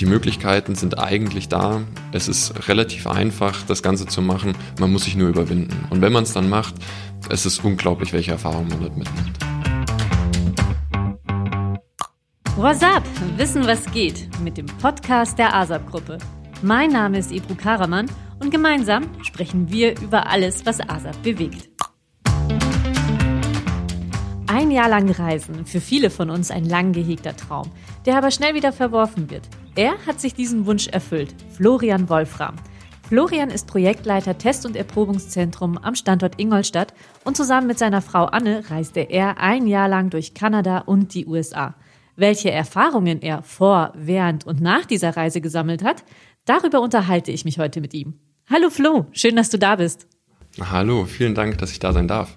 Die Möglichkeiten sind eigentlich da. Es ist relativ einfach, das Ganze zu machen. Man muss sich nur überwinden. Und wenn man es dann macht, es ist unglaublich, welche Erfahrungen man dort mitnimmt. What's up? Wissen, was geht mit dem Podcast der ASAP-Gruppe. Mein Name ist Ebru Karaman und gemeinsam sprechen wir über alles, was ASAP bewegt. Ein Jahr lang reisen, für viele von uns ein lang gehegter Traum, der aber schnell wieder verworfen wird. Er hat sich diesen Wunsch erfüllt, Florian Wolfram. Florian ist Projektleiter Test- und Erprobungszentrum am Standort Ingolstadt und zusammen mit seiner Frau Anne reiste er ein Jahr lang durch Kanada und die USA. Welche Erfahrungen er vor, während und nach dieser Reise gesammelt hat, darüber unterhalte ich mich heute mit ihm. Hallo Flo, schön, dass du da bist. Hallo, vielen Dank, dass ich da sein darf.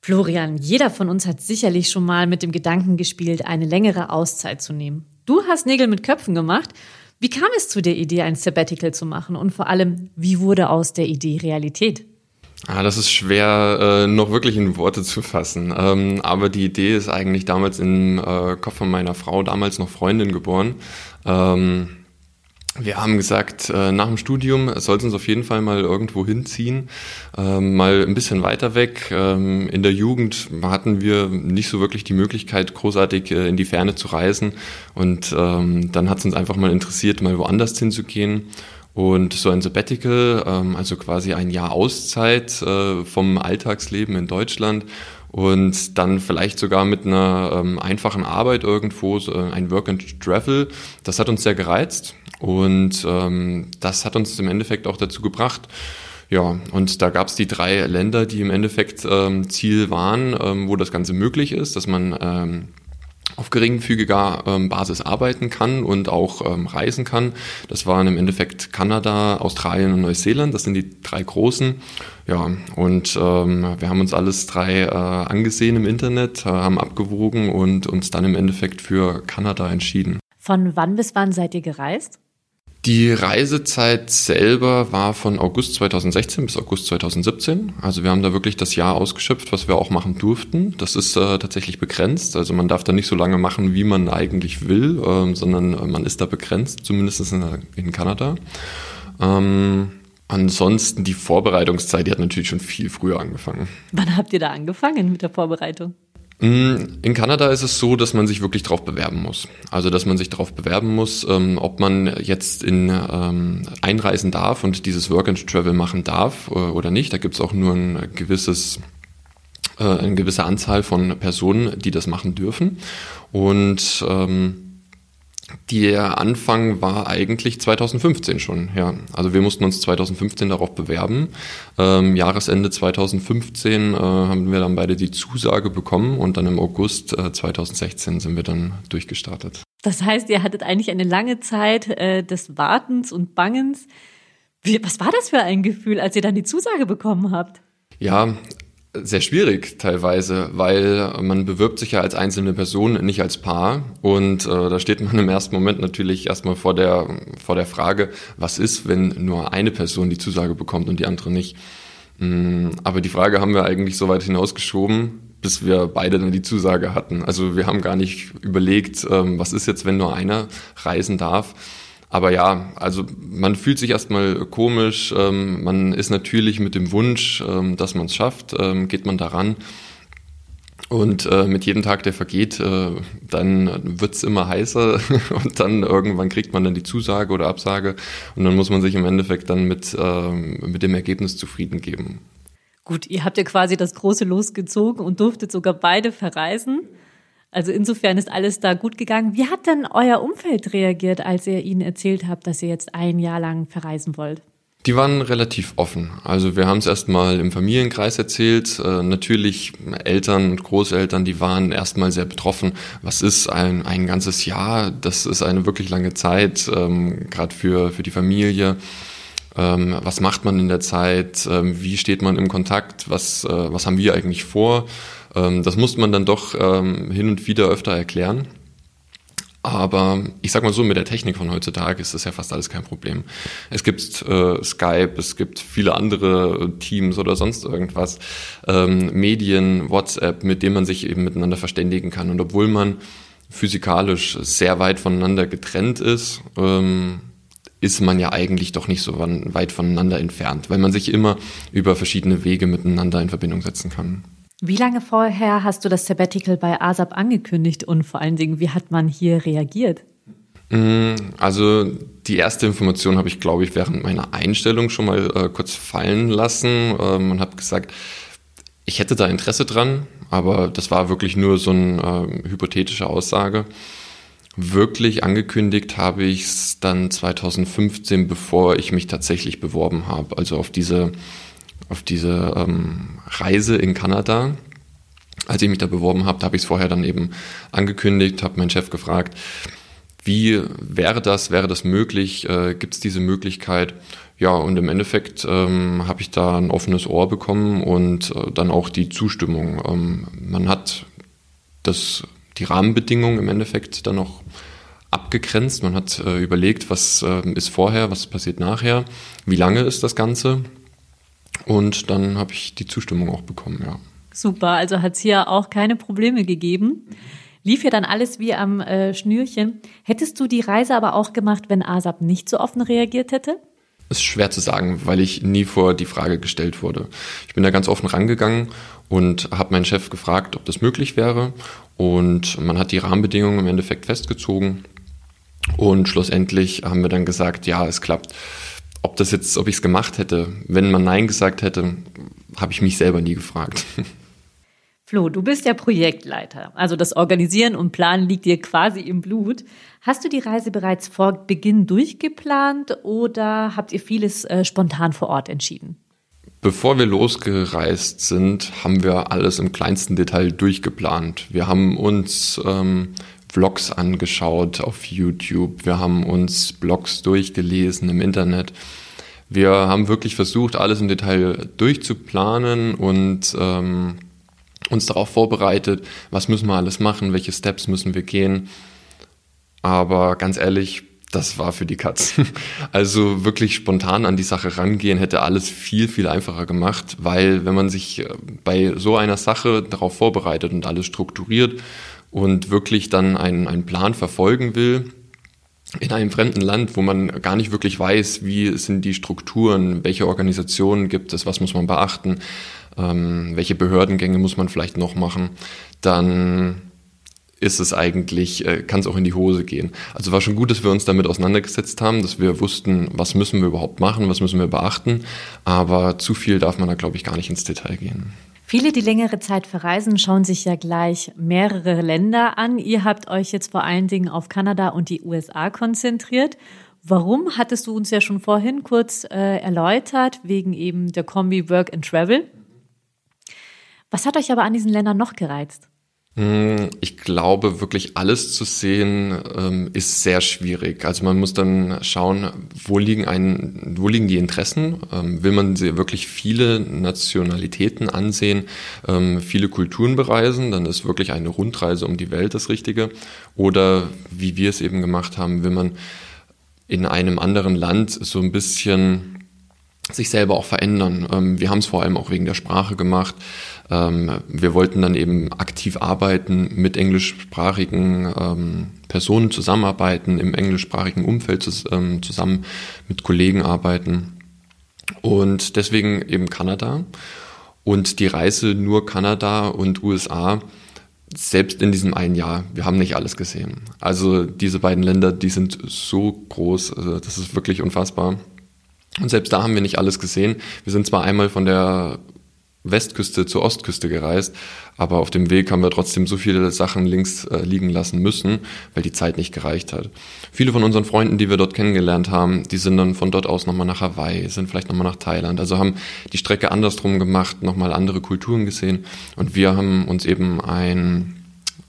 Florian, jeder von uns hat sicherlich schon mal mit dem Gedanken gespielt, eine längere Auszeit zu nehmen. Du hast Nägel mit Köpfen gemacht. Wie kam es zu der Idee, ein Sabbatical zu machen? Und vor allem, wie wurde aus der Idee Realität? Ah, das ist schwer, äh, noch wirklich in Worte zu fassen. Ähm, aber die Idee ist eigentlich damals im äh, Kopf von meiner Frau, damals noch Freundin geboren. Ähm, wir haben gesagt, äh, nach dem Studium soll es uns auf jeden Fall mal irgendwo hinziehen, ähm, mal ein bisschen weiter weg. Ähm, in der Jugend hatten wir nicht so wirklich die Möglichkeit, großartig äh, in die Ferne zu reisen. Und ähm, dann hat es uns einfach mal interessiert, mal woanders hinzugehen. Und so ein Sabbatical, also quasi ein Jahr Auszeit äh, vom Alltagsleben in Deutschland und dann vielleicht sogar mit einer ähm, einfachen Arbeit irgendwo, so ein Work and Travel. Das hat uns sehr gereizt und ähm, das hat uns im Endeffekt auch dazu gebracht, ja, und da gab es die drei Länder, die im Endeffekt ähm, Ziel waren, ähm, wo das Ganze möglich ist, dass man ähm, auf geringfügiger ähm, Basis arbeiten kann und auch ähm, reisen kann. Das waren im Endeffekt Kanada, Australien und Neuseeland. Das sind die drei großen. Ja, und ähm, wir haben uns alles drei äh, angesehen im Internet, äh, haben abgewogen und uns dann im Endeffekt für Kanada entschieden. Von wann bis wann seid ihr gereist? Die Reisezeit selber war von August 2016 bis August 2017. Also wir haben da wirklich das Jahr ausgeschöpft, was wir auch machen durften. Das ist äh, tatsächlich begrenzt. Also man darf da nicht so lange machen, wie man eigentlich will, ähm, sondern äh, man ist da begrenzt, zumindest in, in Kanada. Ähm, ansonsten die Vorbereitungszeit, die hat natürlich schon viel früher angefangen. Wann habt ihr da angefangen mit der Vorbereitung? Mm, in Kanada ist es so, dass man sich wirklich darauf bewerben muss. Also dass man sich darauf bewerben muss, ähm, ob man jetzt in ähm, einreisen darf und dieses Work and Travel machen darf äh, oder nicht. Da gibt es auch nur ein gewisses äh, eine gewisse Anzahl von Personen, die das machen dürfen. Und ähm, der Anfang war eigentlich 2015 schon, ja. Also wir mussten uns 2015 darauf bewerben. Ähm, Jahresende 2015 äh, haben wir dann beide die Zusage bekommen und dann im August äh, 2016 sind wir dann durchgestartet. Das heißt, ihr hattet eigentlich eine lange Zeit äh, des Wartens und Bangens. Wie, was war das für ein Gefühl, als ihr dann die Zusage bekommen habt? Ja, sehr schwierig teilweise, weil man bewirbt sich ja als einzelne Person, nicht als Paar. Und äh, da steht man im ersten Moment natürlich erstmal vor der, vor der Frage, was ist, wenn nur eine Person die Zusage bekommt und die andere nicht. Mm, aber die Frage haben wir eigentlich so weit hinausgeschoben, bis wir beide dann die Zusage hatten. Also wir haben gar nicht überlegt, ähm, was ist jetzt, wenn nur einer reisen darf aber ja, also man fühlt sich erstmal komisch, ähm, man ist natürlich mit dem Wunsch, ähm, dass man es schafft, ähm, geht man daran. Und äh, mit jedem Tag, der vergeht, äh, dann wird's immer heißer und dann irgendwann kriegt man dann die Zusage oder Absage und dann muss man sich im Endeffekt dann mit, äh, mit dem Ergebnis zufrieden geben. Gut, ihr habt ja quasi das große Los gezogen und durftet sogar beide verreisen. Also insofern ist alles da gut gegangen. Wie hat denn euer Umfeld reagiert, als ihr ihnen erzählt habt, dass ihr jetzt ein Jahr lang verreisen wollt? Die waren relativ offen. Also wir haben es erstmal im Familienkreis erzählt. Äh, natürlich Eltern und Großeltern, die waren erstmal sehr betroffen. Was ist ein, ein ganzes Jahr? Das ist eine wirklich lange Zeit, ähm, gerade für, für die Familie. Ähm, was macht man in der Zeit? Ähm, wie steht man im Kontakt? Was, äh, was haben wir eigentlich vor? Ähm, das muss man dann doch ähm, hin und wieder öfter erklären. Aber ich sag mal so, mit der Technik von heutzutage ist das ja fast alles kein Problem. Es gibt äh, Skype, es gibt viele andere Teams oder sonst irgendwas, ähm, Medien, WhatsApp, mit denen man sich eben miteinander verständigen kann. Und obwohl man physikalisch sehr weit voneinander getrennt ist, ähm, ist man ja eigentlich doch nicht so weit voneinander entfernt, weil man sich immer über verschiedene Wege miteinander in Verbindung setzen kann. Wie lange vorher hast du das Sabbatical bei ASAP angekündigt und vor allen Dingen, wie hat man hier reagiert? Mm, also die erste Information habe ich, glaube ich, während meiner Einstellung schon mal äh, kurz fallen lassen ähm, und habe gesagt, ich hätte da Interesse dran, aber das war wirklich nur so eine äh, hypothetische Aussage. Wirklich angekündigt habe ich es dann 2015, bevor ich mich tatsächlich beworben habe. Also auf diese auf diese ähm, Reise in Kanada. Als ich mich da beworben habe, da habe ich es vorher dann eben angekündigt, habe meinen Chef gefragt, wie wäre das, wäre das möglich, äh, gibt es diese Möglichkeit? Ja, und im Endeffekt ähm, habe ich da ein offenes Ohr bekommen und äh, dann auch die Zustimmung. Ähm, man hat das, die Rahmenbedingungen im Endeffekt dann noch abgegrenzt. Man hat äh, überlegt, was äh, ist vorher, was passiert nachher, wie lange ist das Ganze. Und dann habe ich die Zustimmung auch bekommen, ja. Super, also hat es hier auch keine Probleme gegeben. Lief ja dann alles wie am äh, Schnürchen. Hättest du die Reise aber auch gemacht, wenn ASAP nicht so offen reagiert hätte? Ist schwer zu sagen, weil ich nie vor die Frage gestellt wurde. Ich bin da ganz offen rangegangen und habe meinen Chef gefragt, ob das möglich wäre. Und man hat die Rahmenbedingungen im Endeffekt festgezogen. Und schlussendlich haben wir dann gesagt, ja, es klappt ob das jetzt, ob ich es gemacht hätte, wenn man Nein gesagt hätte, habe ich mich selber nie gefragt. Flo, du bist ja Projektleiter. Also das Organisieren und Planen liegt dir quasi im Blut. Hast du die Reise bereits vor Beginn durchgeplant oder habt ihr vieles äh, spontan vor Ort entschieden? Bevor wir losgereist sind, haben wir alles im kleinsten Detail durchgeplant. Wir haben uns ähm, Vlogs angeschaut auf YouTube, wir haben uns Blogs durchgelesen im Internet. Wir haben wirklich versucht, alles im Detail durchzuplanen und ähm, uns darauf vorbereitet, was müssen wir alles machen, welche Steps müssen wir gehen. Aber ganz ehrlich, das war für die Katz. Also wirklich spontan an die Sache rangehen hätte alles viel, viel einfacher gemacht, weil wenn man sich äh, bei so einer Sache darauf vorbereitet und alles strukturiert und wirklich dann einen, einen Plan verfolgen will, in einem fremden Land, wo man gar nicht wirklich weiß, wie sind die Strukturen, welche Organisationen gibt es, was muss man beachten, ähm, welche Behördengänge muss man vielleicht noch machen, dann ist es eigentlich, äh, kann es auch in die Hose gehen. Also war schon gut, dass wir uns damit auseinandergesetzt haben, dass wir wussten, was müssen wir überhaupt machen, was müssen wir beachten, aber zu viel darf man da, glaube ich, gar nicht ins Detail gehen. Viele, die längere Zeit verreisen, schauen sich ja gleich mehrere Länder an. Ihr habt euch jetzt vor allen Dingen auf Kanada und die USA konzentriert. Warum hattest du uns ja schon vorhin kurz äh, erläutert, wegen eben der Kombi Work and Travel? Was hat euch aber an diesen Ländern noch gereizt? Ich glaube, wirklich alles zu sehen ähm, ist sehr schwierig. Also man muss dann schauen, wo liegen, ein, wo liegen die Interessen? Ähm, will man wirklich viele Nationalitäten ansehen, ähm, viele Kulturen bereisen, dann ist wirklich eine Rundreise um die Welt das Richtige. Oder wie wir es eben gemacht haben, will man in einem anderen Land so ein bisschen sich selber auch verändern. Ähm, wir haben es vor allem auch wegen der Sprache gemacht. Ähm, wir wollten dann eben aktiv arbeiten, mit englischsprachigen ähm, Personen zusammenarbeiten, im englischsprachigen Umfeld zusammen mit Kollegen arbeiten. Und deswegen eben Kanada. Und die Reise nur Kanada und USA, selbst in diesem einen Jahr, wir haben nicht alles gesehen. Also diese beiden Länder, die sind so groß, also das ist wirklich unfassbar. Und selbst da haben wir nicht alles gesehen. Wir sind zwar einmal von der Westküste zur Ostküste gereist, aber auf dem Weg haben wir trotzdem so viele Sachen links äh, liegen lassen müssen, weil die Zeit nicht gereicht hat. Viele von unseren Freunden, die wir dort kennengelernt haben, die sind dann von dort aus nochmal nach Hawaii, sind vielleicht nochmal nach Thailand, also haben die Strecke andersrum gemacht, nochmal andere Kulturen gesehen und wir haben uns eben ein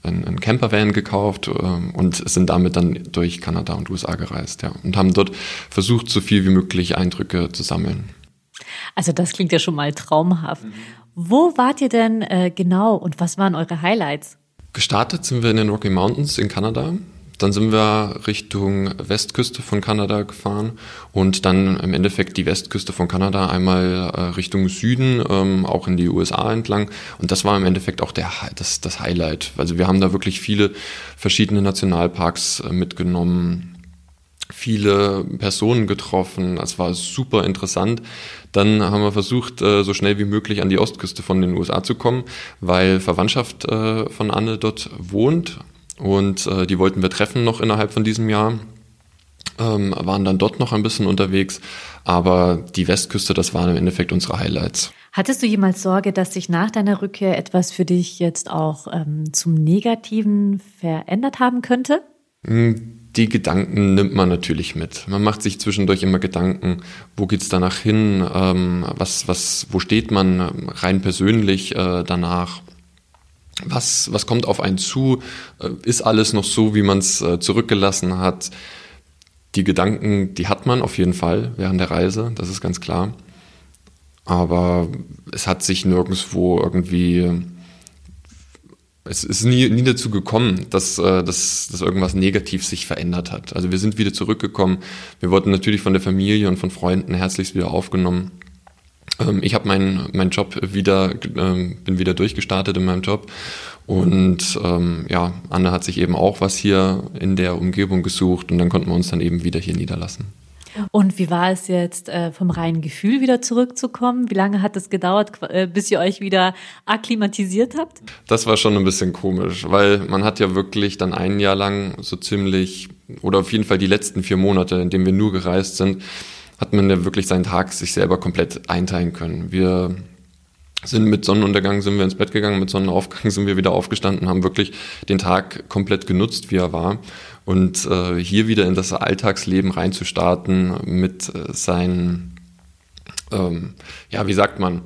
ein, Campervan gekauft äh, und sind damit dann durch Kanada und USA gereist, ja. Und haben dort versucht, so viel wie möglich Eindrücke zu sammeln. Also das klingt ja schon mal traumhaft. Mhm. Wo wart ihr denn äh, genau und was waren eure Highlights? Gestartet sind wir in den Rocky Mountains in Kanada. Dann sind wir Richtung Westküste von Kanada gefahren und dann im Endeffekt die Westküste von Kanada einmal äh, Richtung Süden, ähm, auch in die USA entlang. Und das war im Endeffekt auch der, das, das Highlight. Also wir haben da wirklich viele verschiedene Nationalparks äh, mitgenommen viele Personen getroffen. Es war super interessant. Dann haben wir versucht, äh, so schnell wie möglich an die Ostküste von den USA zu kommen, weil Verwandtschaft äh, von Anne dort wohnt und äh, die wollten wir treffen noch innerhalb von diesem Jahr. Ähm, waren dann dort noch ein bisschen unterwegs, aber die Westküste, das waren im Endeffekt unsere Highlights. Hattest du jemals Sorge, dass sich nach deiner Rückkehr etwas für dich jetzt auch ähm, zum Negativen verändert haben könnte? Hm, die Gedanken nimmt man natürlich mit. Man macht sich zwischendurch immer Gedanken, wo geht's danach hin, ähm, was, was, wo steht man rein persönlich äh, danach was, was kommt auf einen zu? Äh, ist alles noch so, wie man es äh, zurückgelassen hat? Die Gedanken, die hat man auf jeden Fall während der Reise, das ist ganz klar. Aber es hat sich nirgendwo irgendwie, es ist nie, nie dazu gekommen, dass, äh, dass, dass irgendwas negativ sich verändert hat. Also wir sind wieder zurückgekommen. Wir wurden natürlich von der Familie und von Freunden herzlichst wieder aufgenommen. Ähm, ich habe meinen mein Job wieder, ähm, bin wieder durchgestartet in meinem Job und ähm, ja, Anne hat sich eben auch was hier in der Umgebung gesucht und dann konnten wir uns dann eben wieder hier niederlassen. Und wie war es jetzt, äh, vom reinen Gefühl wieder zurückzukommen? Wie lange hat es gedauert, äh, bis ihr euch wieder akklimatisiert habt? Das war schon ein bisschen komisch, weil man hat ja wirklich dann ein Jahr lang so ziemlich, oder auf jeden Fall die letzten vier Monate, in denen wir nur gereist sind, hat man ja wirklich seinen Tag sich selber komplett einteilen können. Wir sind mit Sonnenuntergang sind wir ins Bett gegangen, mit Sonnenaufgang sind wir wieder aufgestanden, haben wirklich den Tag komplett genutzt, wie er war. Und äh, hier wieder in das Alltagsleben reinzustarten mit äh, seinen, ähm, ja, wie sagt man,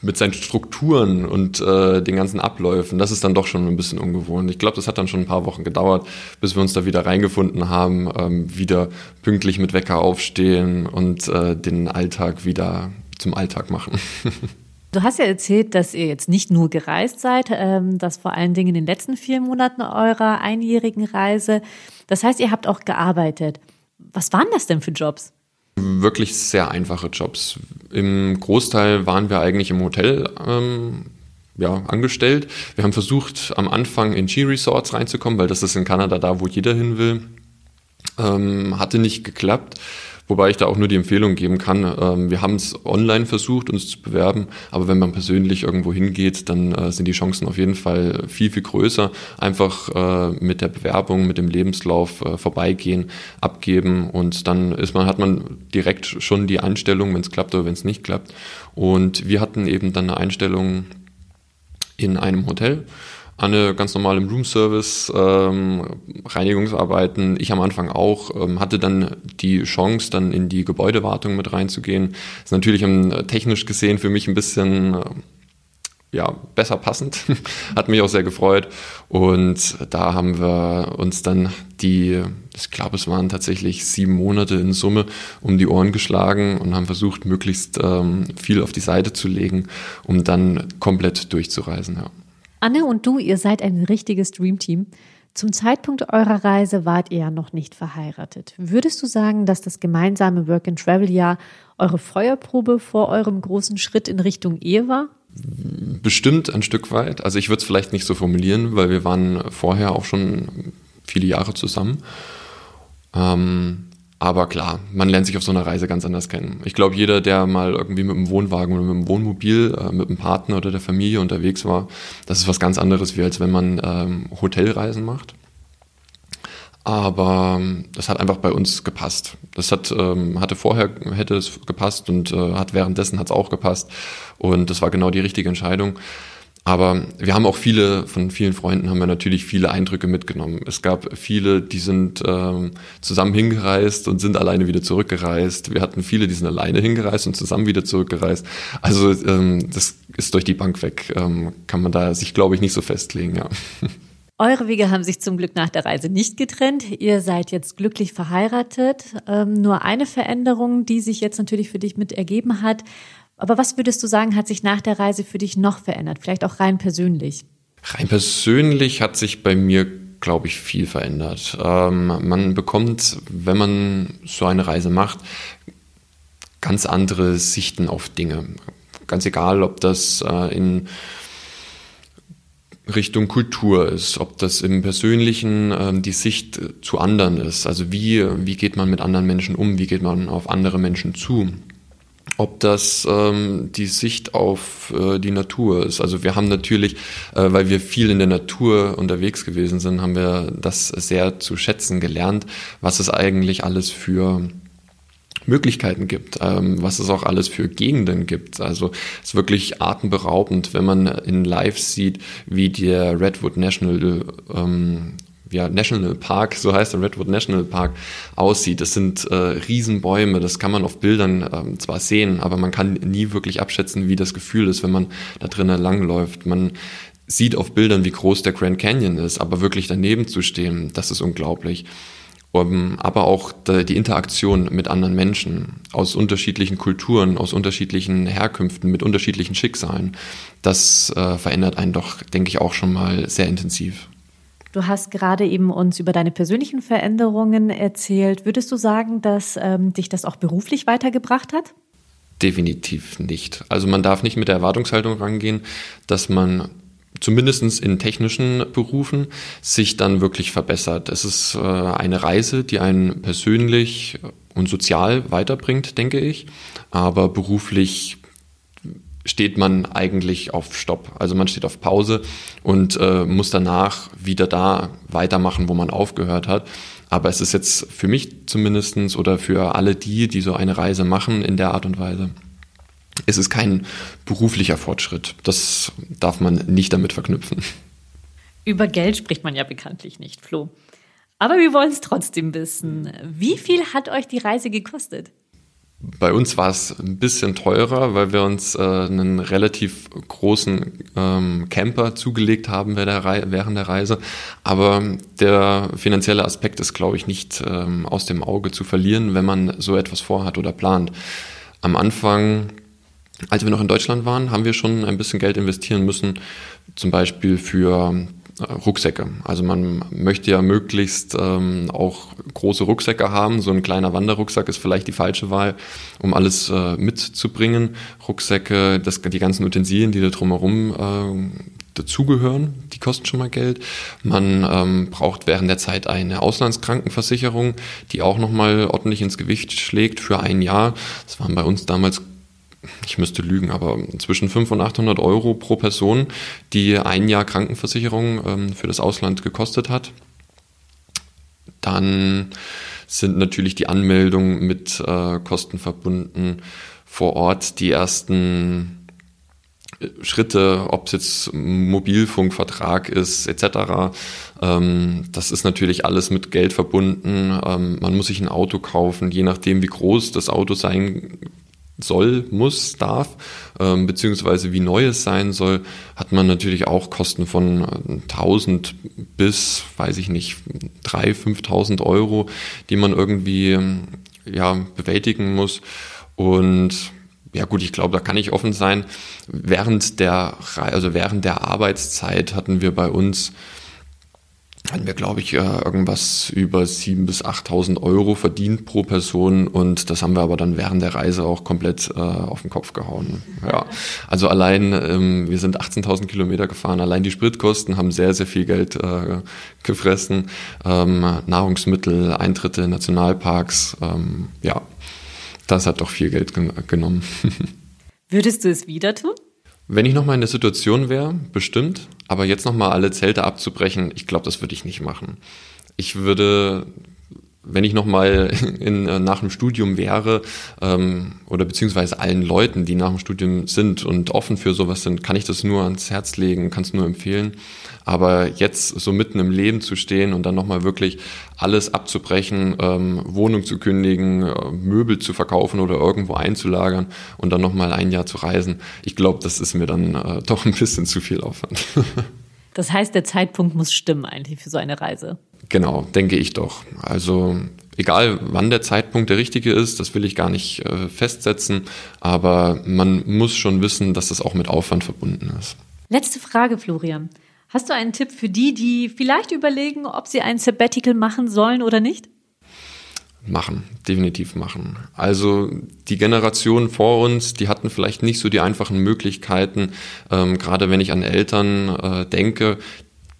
mit seinen Strukturen und äh, den ganzen Abläufen, das ist dann doch schon ein bisschen ungewohnt. Ich glaube, das hat dann schon ein paar Wochen gedauert, bis wir uns da wieder reingefunden haben, ähm, wieder pünktlich mit Wecker aufstehen und äh, den Alltag wieder zum Alltag machen. Du hast ja erzählt, dass ihr jetzt nicht nur gereist seid, ähm, dass vor allen Dingen in den letzten vier Monaten eurer einjährigen Reise. Das heißt, ihr habt auch gearbeitet. Was waren das denn für Jobs? Wirklich sehr einfache Jobs. Im Großteil waren wir eigentlich im Hotel ähm, ja, angestellt. Wir haben versucht, am Anfang in Ski-Resorts reinzukommen, weil das ist in Kanada da, wo jeder hin will. Ähm, hatte nicht geklappt. Wobei ich da auch nur die Empfehlung geben kann. Ähm, wir haben es online versucht, uns zu bewerben, aber wenn man persönlich irgendwo hingeht, dann äh, sind die Chancen auf jeden Fall viel, viel größer. Einfach äh, mit der Bewerbung, mit dem Lebenslauf äh, vorbeigehen, abgeben und dann ist man, hat man direkt schon die Einstellung, wenn es klappt oder wenn es nicht klappt. Und wir hatten eben dann eine Einstellung in einem Hotel Anne ganz normal im Roomservice, ähm, Reinigungsarbeiten, ich am Anfang auch, ähm, hatte dann die Chance, dann in die Gebäudewartung mit reinzugehen. Ist natürlich ähm, technisch gesehen für mich ein bisschen äh, ja, besser passend. Hat mich auch sehr gefreut. Und da haben wir uns dann die, ich glaube, es waren tatsächlich sieben Monate in Summe um die Ohren geschlagen und haben versucht, möglichst ähm, viel auf die Seite zu legen, um dann komplett durchzureisen. Ja. Anne und du, ihr seid ein richtiges Dreamteam. Zum Zeitpunkt eurer Reise wart ihr ja noch nicht verheiratet. Würdest du sagen, dass das gemeinsame Work-and-Travel-Jahr eure Feuerprobe vor eurem großen Schritt in Richtung Ehe war? Bestimmt ein Stück weit. Also ich würde es vielleicht nicht so formulieren, weil wir waren vorher auch schon viele Jahre zusammen. Ähm, aber klar, man lernt sich auf so einer Reise ganz anders kennen. Ich glaube, jeder, der mal irgendwie mit dem Wohnwagen oder mit dem Wohnmobil, äh, mit dem Partner oder der Familie unterwegs war, das ist was ganz anderes, wie als wenn man ähm, Hotelreisen macht. Aber ähm, das hat einfach bei uns gepasst. Das hat, ähm, hatte vorher, hätte es gepasst und äh, hat währenddessen hat es auch gepasst. Und das war genau die richtige Entscheidung. Aber wir haben auch viele, von vielen Freunden haben wir natürlich viele Eindrücke mitgenommen. Es gab viele, die sind ähm, zusammen hingereist und sind alleine wieder zurückgereist. Wir hatten viele, die sind alleine hingereist und zusammen wieder zurückgereist. Also ähm, das ist durch die Bank weg. Ähm, kann man da sich, glaube ich, nicht so festlegen, ja. Eure Wege haben sich zum Glück nach der Reise nicht getrennt. Ihr seid jetzt glücklich verheiratet. Ähm, nur eine Veränderung, die sich jetzt natürlich für dich mit ergeben hat, aber was würdest du sagen, hat sich nach der Reise für dich noch verändert? Vielleicht auch rein persönlich? Rein persönlich hat sich bei mir glaube ich, viel verändert. Ähm, man bekommt, wenn man so eine Reise macht, ganz andere Sichten auf Dinge. Ganz egal, ob das äh, in Richtung Kultur ist, ob das im Persönlichen ähm, die Sicht zu anderen ist. Also wie, wie geht man mit anderen Menschen um, wie geht man auf andere Menschen zu. Ob das ähm, die Sicht auf äh, die Natur ist. Also wir haben natürlich, äh, weil wir viel in der Natur unterwegs gewesen sind, haben wir das sehr zu schätzen gelernt, was es eigentlich alles für Möglichkeiten gibt, ähm, was es auch alles für Gegenden gibt. Also es ist wirklich atemberaubend, wenn man in Live sieht, wie der Redwood National ähm, ja, National Park, so heißt der Redwood National Park, aussieht. Das sind äh, Riesenbäume, das kann man auf Bildern ähm, zwar sehen, aber man kann nie wirklich abschätzen, wie das Gefühl ist, wenn man da drinnen langläuft. Man sieht auf Bildern, wie groß der Grand Canyon ist, aber wirklich daneben zu stehen, das ist unglaublich um, aber auch die Interaktion mit anderen Menschen aus unterschiedlichen Kulturen, aus unterschiedlichen Herkünften, mit unterschiedlichen Schicksalen, das äh, verändert einen doch, denke ich, auch schon mal sehr intensiv. Du hast gerade eben uns über deine persönlichen Veränderungen erzählt. Würdest du sagen, dass ähm, dich das auch beruflich weitergebracht hat? Definitiv nicht. Also man darf nicht mit der Erwartungshaltung rangehen, dass man zumindest in technischen Berufen sich dann wirklich verbessert. Es ist äh, eine Reise, die einen persönlich und sozial weiterbringt, denke ich, aber beruflich steht man eigentlich auf Stopp. Also man steht auf Pause und äh, muss danach wieder da weitermachen, wo man aufgehört hat. Aber es ist jetzt für mich zumindestens oder für alle die, die so eine Reise machen in der Art und Weise, es ist kein beruflicher Fortschritt. Das darf man nicht damit verknüpfen. Über Geld spricht man ja bekanntlich nicht, Flo. Aber wir wollen es trotzdem wissen. Wie viel hat euch die Reise gekostet? Bei uns war es ein bisschen teurer, weil wir uns äh, einen relativ großen ähm, Camper zugelegt haben während der Reise. Aber der finanzielle Aspekt ist, glaube ich, nicht ähm, aus dem Auge zu verlieren, wenn man so etwas vorhat oder plant. Am Anfang als wir noch in Deutschland waren, haben wir schon ein bisschen Geld investieren müssen, zum Beispiel für Rucksäcke. Also man möchte ja möglichst ähm, auch große Rucksäcke haben. So ein kleiner Wanderrucksack ist vielleicht die falsche Wahl, um alles äh, mitzubringen. Rucksäcke, das, die ganzen Utensilien, die da drumherum äh, dazugehören, die kosten schon mal Geld. Man ähm, braucht während der Zeit eine Auslandskrankenversicherung, die auch nochmal ordentlich ins Gewicht schlägt für ein Jahr. Das waren bei uns damals ich müsste lügen, aber zwischen 500 und 800 Euro pro Person, die ein Jahr Krankenversicherung ähm, für das Ausland gekostet hat. Dann sind natürlich die Anmeldungen mit äh, Kosten verbunden vor Ort, die ersten äh, Schritte, ob es jetzt Mobilfunkvertrag ist, etc. Ähm, das ist natürlich alles mit Geld verbunden. Ähm, man muss sich ein Auto kaufen, je nachdem, wie groß das Auto sein soll, muss, darf, ähm, beziehungsweise wie neu es sein soll, hat man natürlich auch Kosten von 1000 äh, bis, weiß ich nicht, 3.000, 5.000 Euro, die man irgendwie ähm, ja, bewältigen muss. Und ja gut, ich glaube, da kann ich offen sein. Während der, also während der Arbeitszeit hatten wir bei uns hatten wir, glaube ich, irgendwas über 7.000 bis 8.000 Euro verdient pro Person und das haben wir aber dann während der Reise auch komplett äh, auf den Kopf gehauen. Ja, also allein, ähm, wir sind 18.000 Kilometer gefahren, allein die Spritkosten haben sehr, sehr viel Geld äh, gefressen. Ähm, Nahrungsmittel, Eintritte in Nationalparks, ähm, ja, das hat doch viel Geld gen genommen. Würdest du es wieder tun? Wenn ich nochmal in der Situation wäre, bestimmt. Aber jetzt nochmal alle Zelte abzubrechen, ich glaube, das würde ich nicht machen. Ich würde, wenn ich nochmal äh, nach dem Studium wäre, ähm, oder beziehungsweise allen Leuten, die nach dem Studium sind und offen für sowas sind, kann ich das nur ans Herz legen, kann es nur empfehlen. Aber jetzt so mitten im Leben zu stehen und dann nochmal wirklich alles abzubrechen, ähm, Wohnung zu kündigen, äh, Möbel zu verkaufen oder irgendwo einzulagern und dann nochmal ein Jahr zu reisen, ich glaube, das ist mir dann äh, doch ein bisschen zu viel Aufwand. das heißt, der Zeitpunkt muss stimmen eigentlich für so eine Reise. Genau, denke ich doch. Also egal wann der Zeitpunkt der richtige ist, das will ich gar nicht äh, festsetzen, aber man muss schon wissen, dass das auch mit Aufwand verbunden ist. Letzte Frage, Florian. Hast du einen Tipp für die, die vielleicht überlegen, ob sie ein Sabbatical machen sollen oder nicht? Machen, definitiv machen. Also die Generation vor uns, die hatten vielleicht nicht so die einfachen Möglichkeiten, ähm, gerade wenn ich an Eltern äh, denke,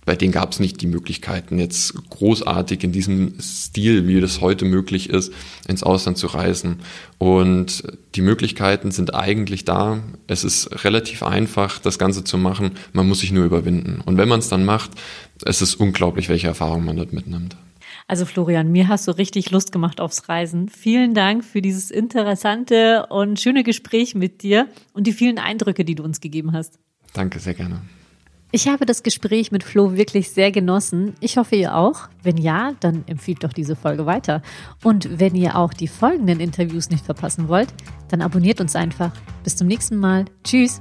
bei denen gab es nicht die Möglichkeiten, jetzt großartig in diesem Stil, wie das heute möglich ist, ins Ausland zu reisen. Und die Möglichkeiten sind eigentlich da. Es ist relativ einfach, das Ganze zu machen. Man muss sich nur überwinden. Und wenn man es dann macht, es ist unglaublich, welche Erfahrungen man dort mitnimmt. Also Florian, mir hast du richtig Lust gemacht aufs Reisen. Vielen Dank für dieses interessante und schöne Gespräch mit dir und die vielen Eindrücke, die du uns gegeben hast. Danke, sehr gerne. Ich habe das Gespräch mit Flo wirklich sehr genossen. Ich hoffe, ihr auch. Wenn ja, dann empfiehlt doch diese Folge weiter. Und wenn ihr auch die folgenden Interviews nicht verpassen wollt, dann abonniert uns einfach. Bis zum nächsten Mal. Tschüss.